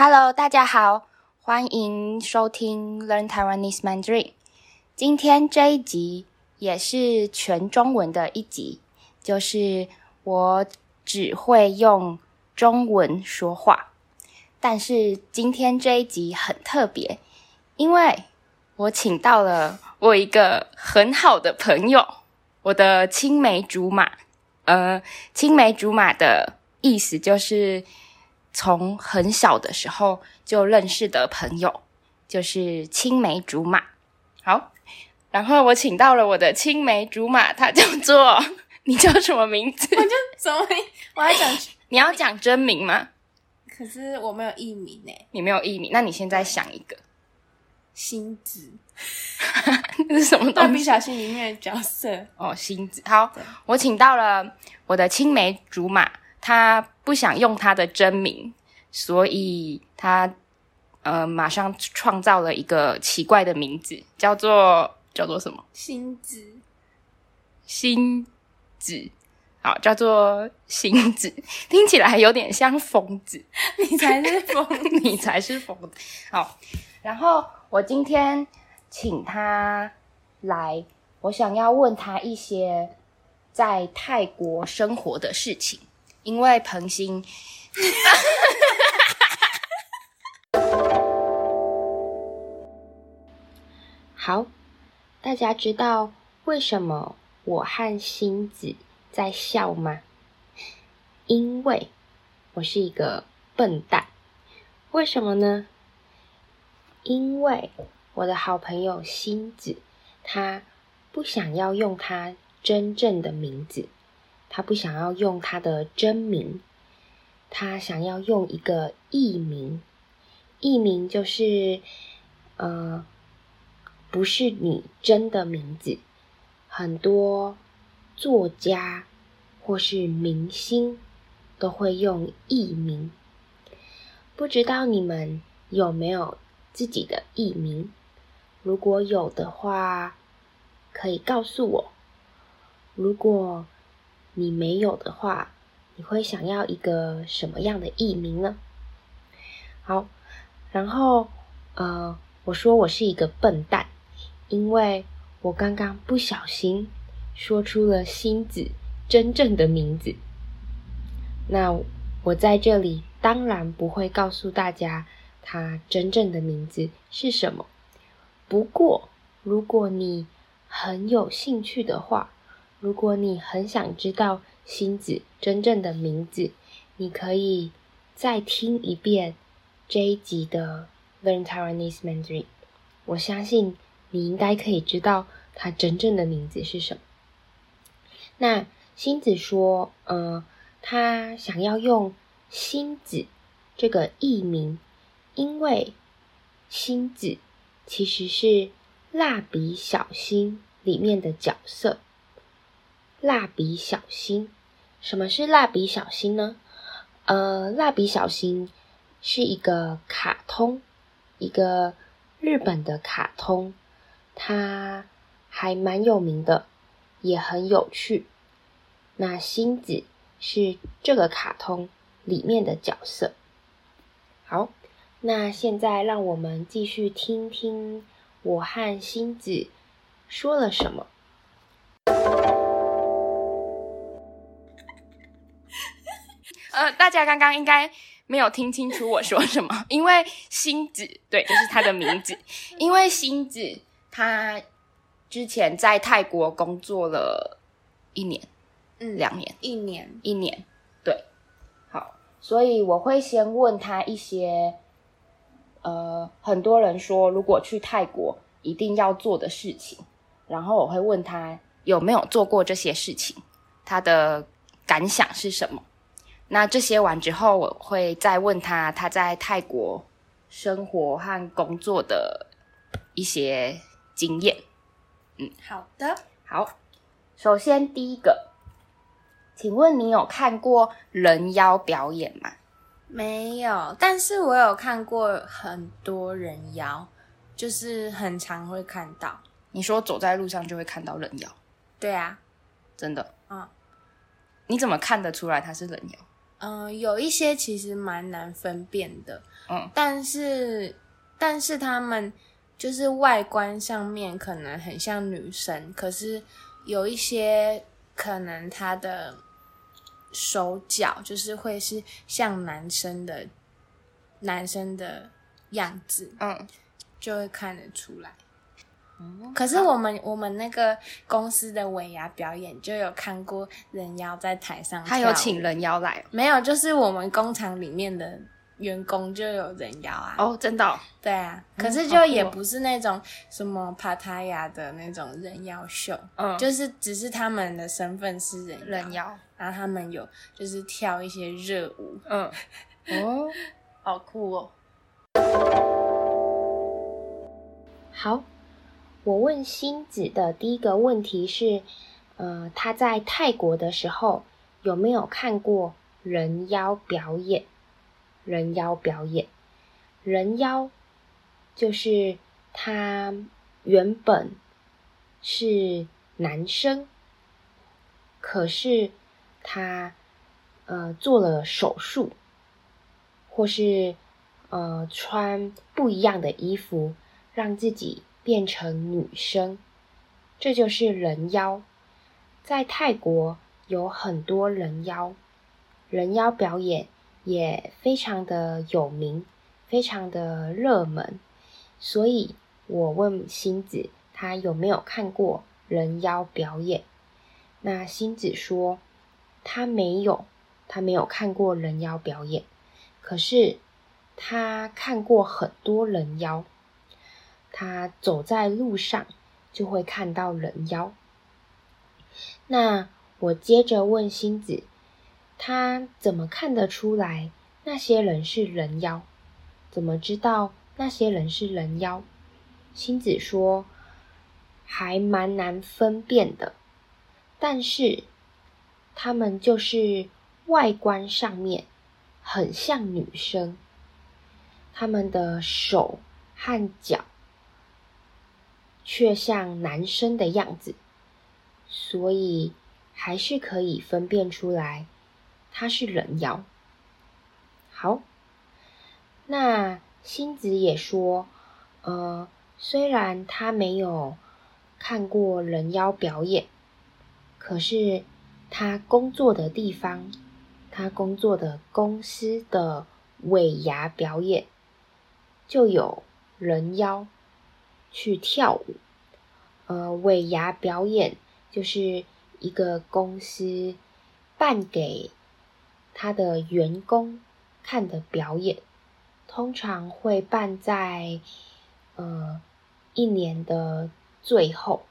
Hello，大家好，欢迎收听 Learn Taiwanese Mandarin。今天这一集也是全中文的一集，就是我只会用中文说话。但是今天这一集很特别，因为我请到了我一个很好的朋友，我的青梅竹马。呃，青梅竹马的意思就是。从很小的时候就认识的朋友，就是青梅竹马。好，然后我请到了我的青梅竹马，他叫做，你叫什么名字？我叫什么名？我还讲，你要讲真名吗？可是我没有艺名诶。你没有艺名，那你现在想一个。星子，那是什么东西？蜡笔小新里面的角色哦，星子。好，我请到了我的青梅竹马。他不想用他的真名，所以他呃马上创造了一个奇怪的名字，叫做叫做什么？星子，星子，好，叫做星子，听起来有点像疯子。你才是疯，你才是疯子。好，然后我今天请他来，我想要问他一些在泰国生活的事情。因为彭星，好，大家知道为什么我和星子在笑吗？因为我是一个笨蛋。为什么呢？因为我的好朋友星子，他不想要用他真正的名字。他不想要用他的真名，他想要用一个艺名。艺名就是，呃，不是你真的名字。很多作家或是明星都会用艺名。不知道你们有没有自己的艺名？如果有的话，可以告诉我。如果你没有的话，你会想要一个什么样的艺名呢？好，然后呃，我说我是一个笨蛋，因为我刚刚不小心说出了星子真正的名字。那我在这里当然不会告诉大家他真正的名字是什么。不过，如果你很有兴趣的话，如果你很想知道星子真正的名字，你可以再听一遍这一集的 Learn Taiwanese Mandarin。我相信你应该可以知道他真正的名字是什么。那星子说：“呃，他想要用星子这个艺名，因为星子其实是蜡笔小新里面的角色。”蜡笔小新，什么是蜡笔小新呢？呃，蜡笔小新是一个卡通，一个日本的卡通，它还蛮有名的，也很有趣。那星子是这个卡通里面的角色。好，那现在让我们继续听听我和星子说了什么。呃，大家刚刚应该没有听清楚我说什么，因为星子，对，就是他的名字。因为星子他之前在泰国工作了一年，嗯，两年，一年，一年，对，好，所以我会先问他一些，呃，很多人说如果去泰国一定要做的事情，然后我会问他有没有做过这些事情，他的感想是什么。那这些完之后，我会再问他他在泰国生活和工作的一些经验。嗯，好的，好。首先第一个，请问你有看过人妖表演吗？没有，但是我有看过很多人妖，就是很常会看到。你说走在路上就会看到人妖？对啊，真的。嗯，你怎么看得出来他是人妖？嗯、呃，有一些其实蛮难分辨的，嗯，但是但是他们就是外观上面可能很像女生，可是有一些可能他的手脚就是会是像男生的男生的样子，嗯，就会看得出来。可是我们我们那个公司的尾牙表演就有看过人妖在台上，他有请人妖来？没有，就是我们工厂里面的员工就有人妖啊。哦，真的哦？对啊，可是就也不是那种什么帕塔亚的那种人妖秀，嗯，就是只是他们的身份是人人妖，然后他们有就是跳一些热舞，嗯，哦，好酷哦。好。我问星子的第一个问题是，呃，他在泰国的时候有没有看过人妖表演？人妖表演，人妖就是他原本是男生，可是他呃做了手术，或是呃穿不一样的衣服，让自己。变成女生，这就是人妖。在泰国有很多人妖，人妖表演也非常的有名，非常的热门。所以我问星子，他有没有看过人妖表演？那星子说他没有，他没有看过人妖表演，可是他看过很多人妖。他走在路上就会看到人妖。那我接着问星子，他怎么看得出来那些人是人妖？怎么知道那些人是人妖？星子说，还蛮难分辨的，但是他们就是外观上面很像女生，他们的手和脚。却像男生的样子，所以还是可以分辨出来他是人妖。好，那星子也说，呃，虽然他没有看过人妖表演，可是他工作的地方，他工作的公司的尾牙表演就有人妖。去跳舞，呃，尾牙表演就是一个公司办给他的员工看的表演，通常会办在呃一年的最后，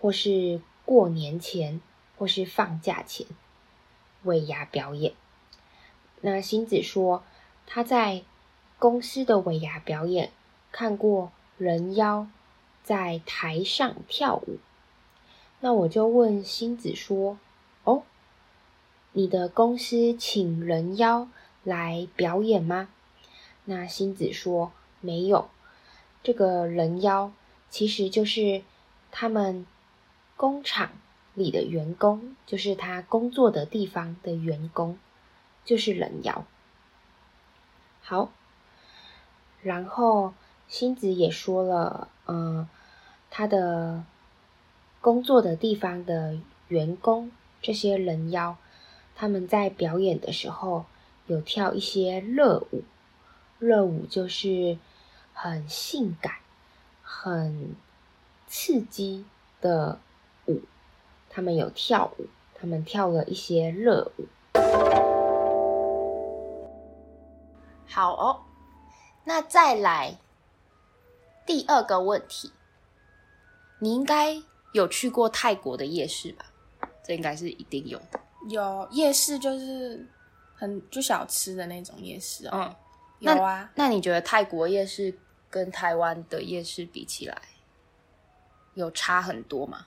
或是过年前，或是放假前，尾牙表演。那星子说他在公司的尾牙表演看过。人妖在台上跳舞，那我就问星子说：“哦，你的公司请人妖来表演吗？”那星子说：“没有，这个人妖其实就是他们工厂里的员工，就是他工作的地方的员工，就是人妖。”好，然后。星子也说了，嗯、他的工作的地方的员工，这些人妖，他们在表演的时候有跳一些热舞，热舞就是很性感、很刺激的舞，他们有跳舞，他们跳了一些热舞。好哦，那再来。第二个问题，你应该有去过泰国的夜市吧？这应该是一定有的。有夜市，就是很就小吃的那种夜市哦。嗯，有啊。那你觉得泰国夜市跟台湾的夜市比起来，有差很多吗？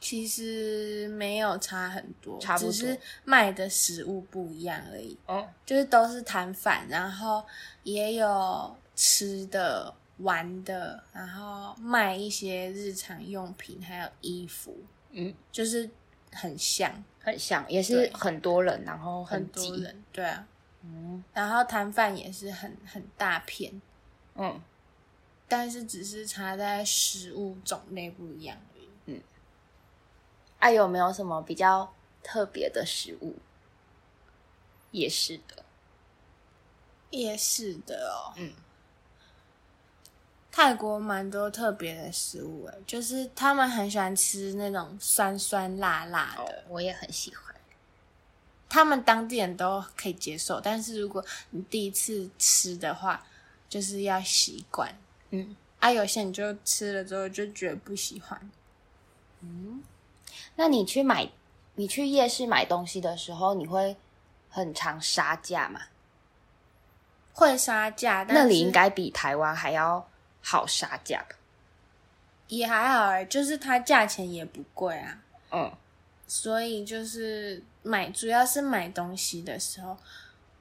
其实没有差很多，差不多，只是卖的食物不一样而已。哦，就是都是摊贩，然后也有吃的。玩的，然后卖一些日常用品，还有衣服，嗯，就是很像，很像，也是很多人，然后很很。多人，对啊，嗯。然后摊贩也是很很大片，嗯，但是只是差在食物种类不一样而已。嗯。啊，有没有什么比较特别的食物？夜市的，夜市的哦，嗯，泰国蛮多特别的食物诶，就是他们很喜欢吃那种酸酸辣辣的。哦，我也很喜欢。他们当地人都可以接受，但是如果你第一次吃的话，就是要习惯。嗯，啊，有些你就吃了之后就觉得不喜欢。嗯，那你去买，你去夜市买东西的时候，你会很常杀价吗？会杀价，但是那里应该比台湾还要好杀价吧？也还好诶，就是它价钱也不贵啊。嗯，所以就是买，主要是买东西的时候，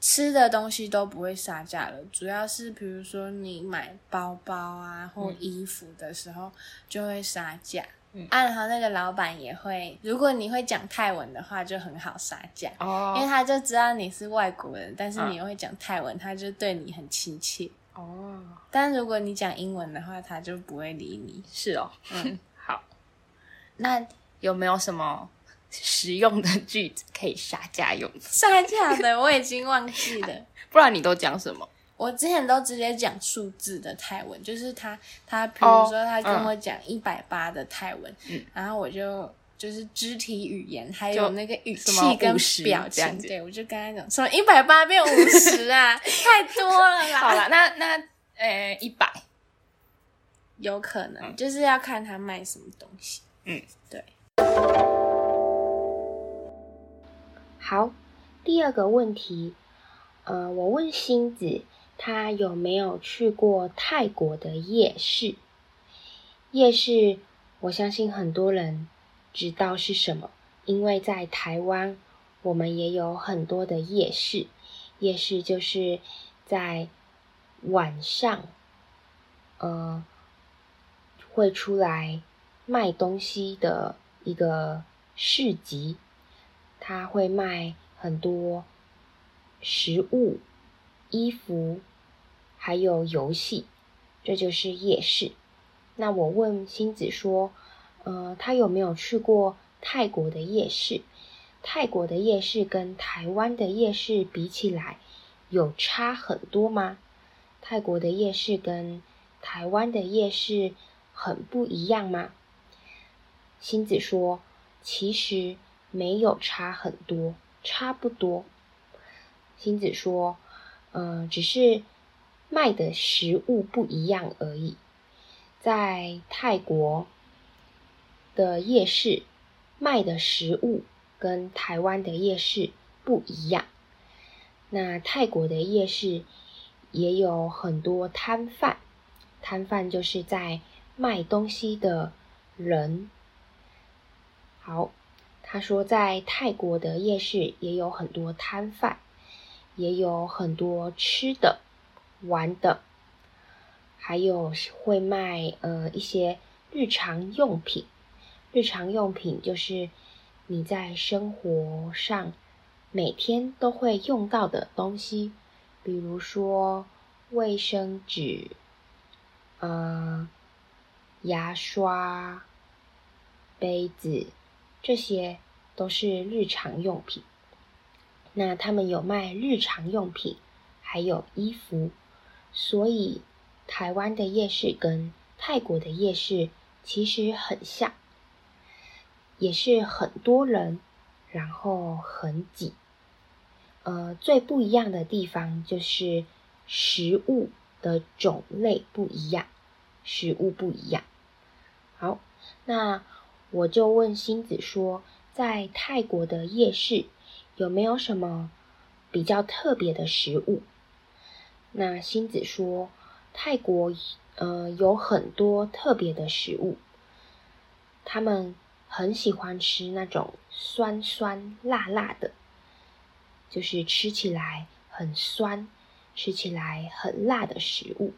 吃的东西都不会杀价了。主要是比如说你买包包啊或衣服的时候，就会杀价。嗯，啊，然后那个老板也会，如果你会讲泰文的话，就很好杀价。哦因为他就知道你是外国人，但是你又会讲泰文，他就对你很亲切。哦，但如果你讲英文的话，他就不会理你。是哦，嗯，好。那有没有什么实用的句子可以杀价用？杀价的我已经忘记了。不然你都讲什么？我之前都直接讲数字的泰文，就是他他比如说他跟我讲一百八的泰文，嗯，然后我就就是肢体语言还有那个语气跟表情，对我就跟他讲，什么一百八变五十啊，太多了啦。好了，那 那呃一百，有可能、就是要看他卖什么东西。嗯，对。好，第二个问题，呃，我问星子，他有没有去过泰国的夜市？夜市，我相信很多人知道是什么，因为在台湾，我们也有很多的夜市。夜市就是在晚上，呃，会出来卖东西的一个市集。他会卖很多食物、衣服，还有游戏，这就是夜市。那我问星子说，呃，他有没有去过泰国的夜市？泰国的夜市跟台湾的夜市比起来，有差很多吗？泰国的夜市跟台湾的夜市很不一样吗？星子说，其实。没有差很多，差不多。星子说：“嗯、只是卖的食物不一样而已。在泰国的夜市卖的食物跟台湾的夜市不一样。那泰国的夜市也有很多摊贩，摊贩就是在卖东西的人。好。”他说，在泰国的夜市也有很多摊贩，也有很多吃的、玩的，还有会卖呃一些日常用品。日常用品就是你在生活上每天都会用到的东西，比如说卫生纸、呃牙刷、杯子。这些都是日常用品。那他们有卖日常用品，还有衣服，所以台湾的夜市跟泰国的夜市其实很像，也是很多人，然后很挤。呃，最不一样的地方就是食物的种类不一样，食物不一样。好，那。我就问星子说，在泰国的夜市有没有什么比较特别的食物？那星子说，泰国呃有很多特别的食物，他们很喜欢吃那种酸酸辣辣的，就是吃起来很酸、吃起来很辣的食物。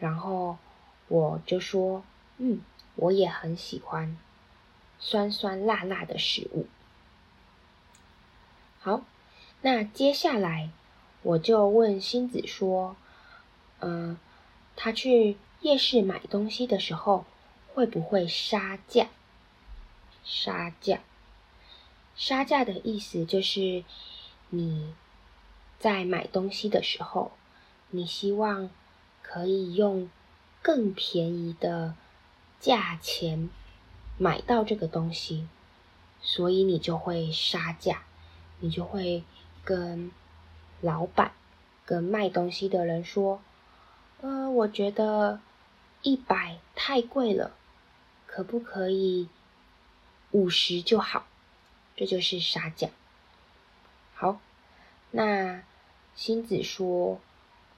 然后我就说，嗯。我也很喜欢酸酸辣辣的食物。好，那接下来我就问星子说：“嗯、他去夜市买东西的时候，会不会杀价？杀价，杀价的意思就是你在买东西的时候，你希望可以用更便宜的价钱买到这个东西，所以你就会杀价，你就会跟老板、跟卖东西的人说：“呃，我觉得一百太贵了，可不可以五十就好？”这就是杀价。好，那星子说：“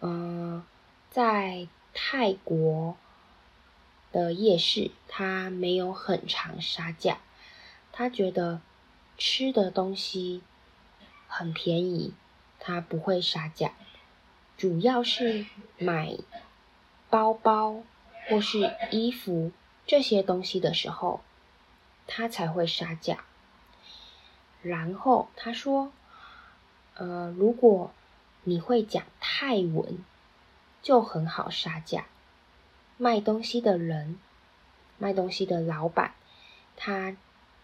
嗯、在泰国。”的夜市，他没有很常杀价，他觉得吃的东西很便宜，他不会杀价。主要是买包包或是衣服这些东西的时候，他才会杀价。然后他说：“呃，如果你会讲泰文，就很好杀价。”卖东西的人，卖东西的老板，他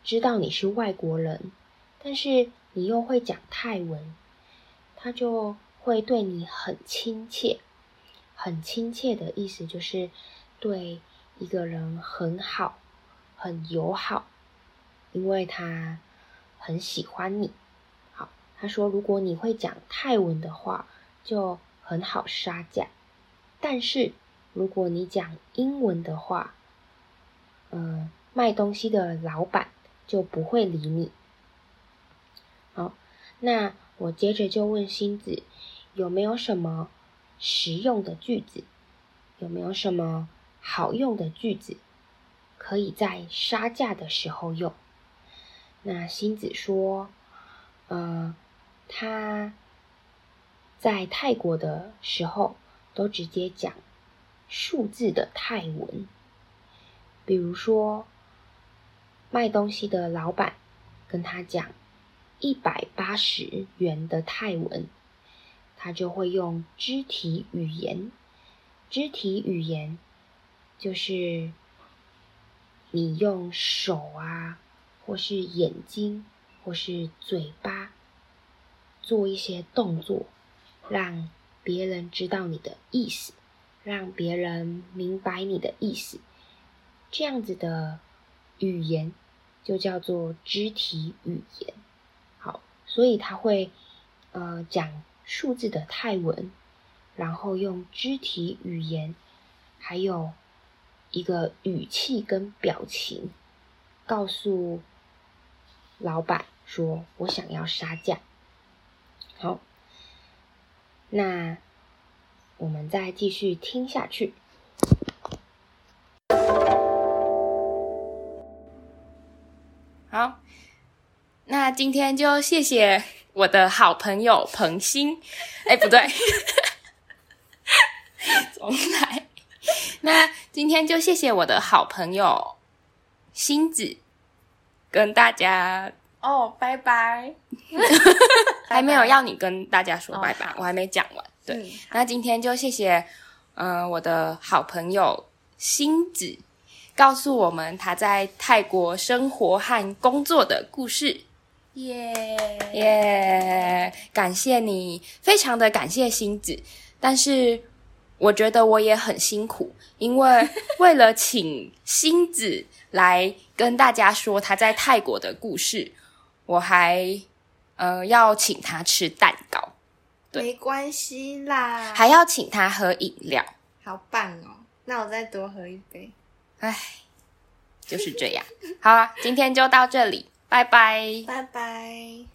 知道你是外国人，但是你又会讲泰文，他就会对你很亲切。很亲切的意思就是对一个人很好，很友好，因为他很喜欢你。好，他说如果你会讲泰文的话，就很好杀价，但是。如果你讲英文的话，嗯，卖东西的老板就不会理你。好，那我接着就问星子，有没有什么实用的句子？有没有什么好用的句子，可以在杀价的时候用？那星子说，嗯，他在泰国的时候都直接讲。数字的泰文，比如说，卖东西的老板跟他讲一百八十元的泰文，他就会用肢体语言。肢体语言就是你用手啊，或是眼睛，或是嘴巴做一些动作，让别人知道你的意思。让别人明白你的意思，这样子的语言就叫做肢体语言。好，所以他会呃讲数字的泰文，然后用肢体语言，还有一个语气跟表情，告诉老板说：“我想要杀价。”好，那。我们再继续听下去。好，那今天就谢谢我的好朋友彭星。哎，不对，重来。那今天就谢谢我的好朋友星子，跟大家哦，拜拜。还没有要你跟大家说拜拜，哦、我还没讲完。对，嗯、那今天就谢谢，嗯、呃，我的好朋友星子，告诉我们他在泰国生活和工作的故事。耶耶，感谢你，非常的感谢星子。但是我觉得我也很辛苦，因为 为了请星子来跟大家说他在泰国的故事，我还呃要请他吃蛋糕。对没关系啦，还要请他喝饮料，好棒哦！那我再多喝一杯。唉，就是这样。好啊，今天就到这里，拜拜，拜拜。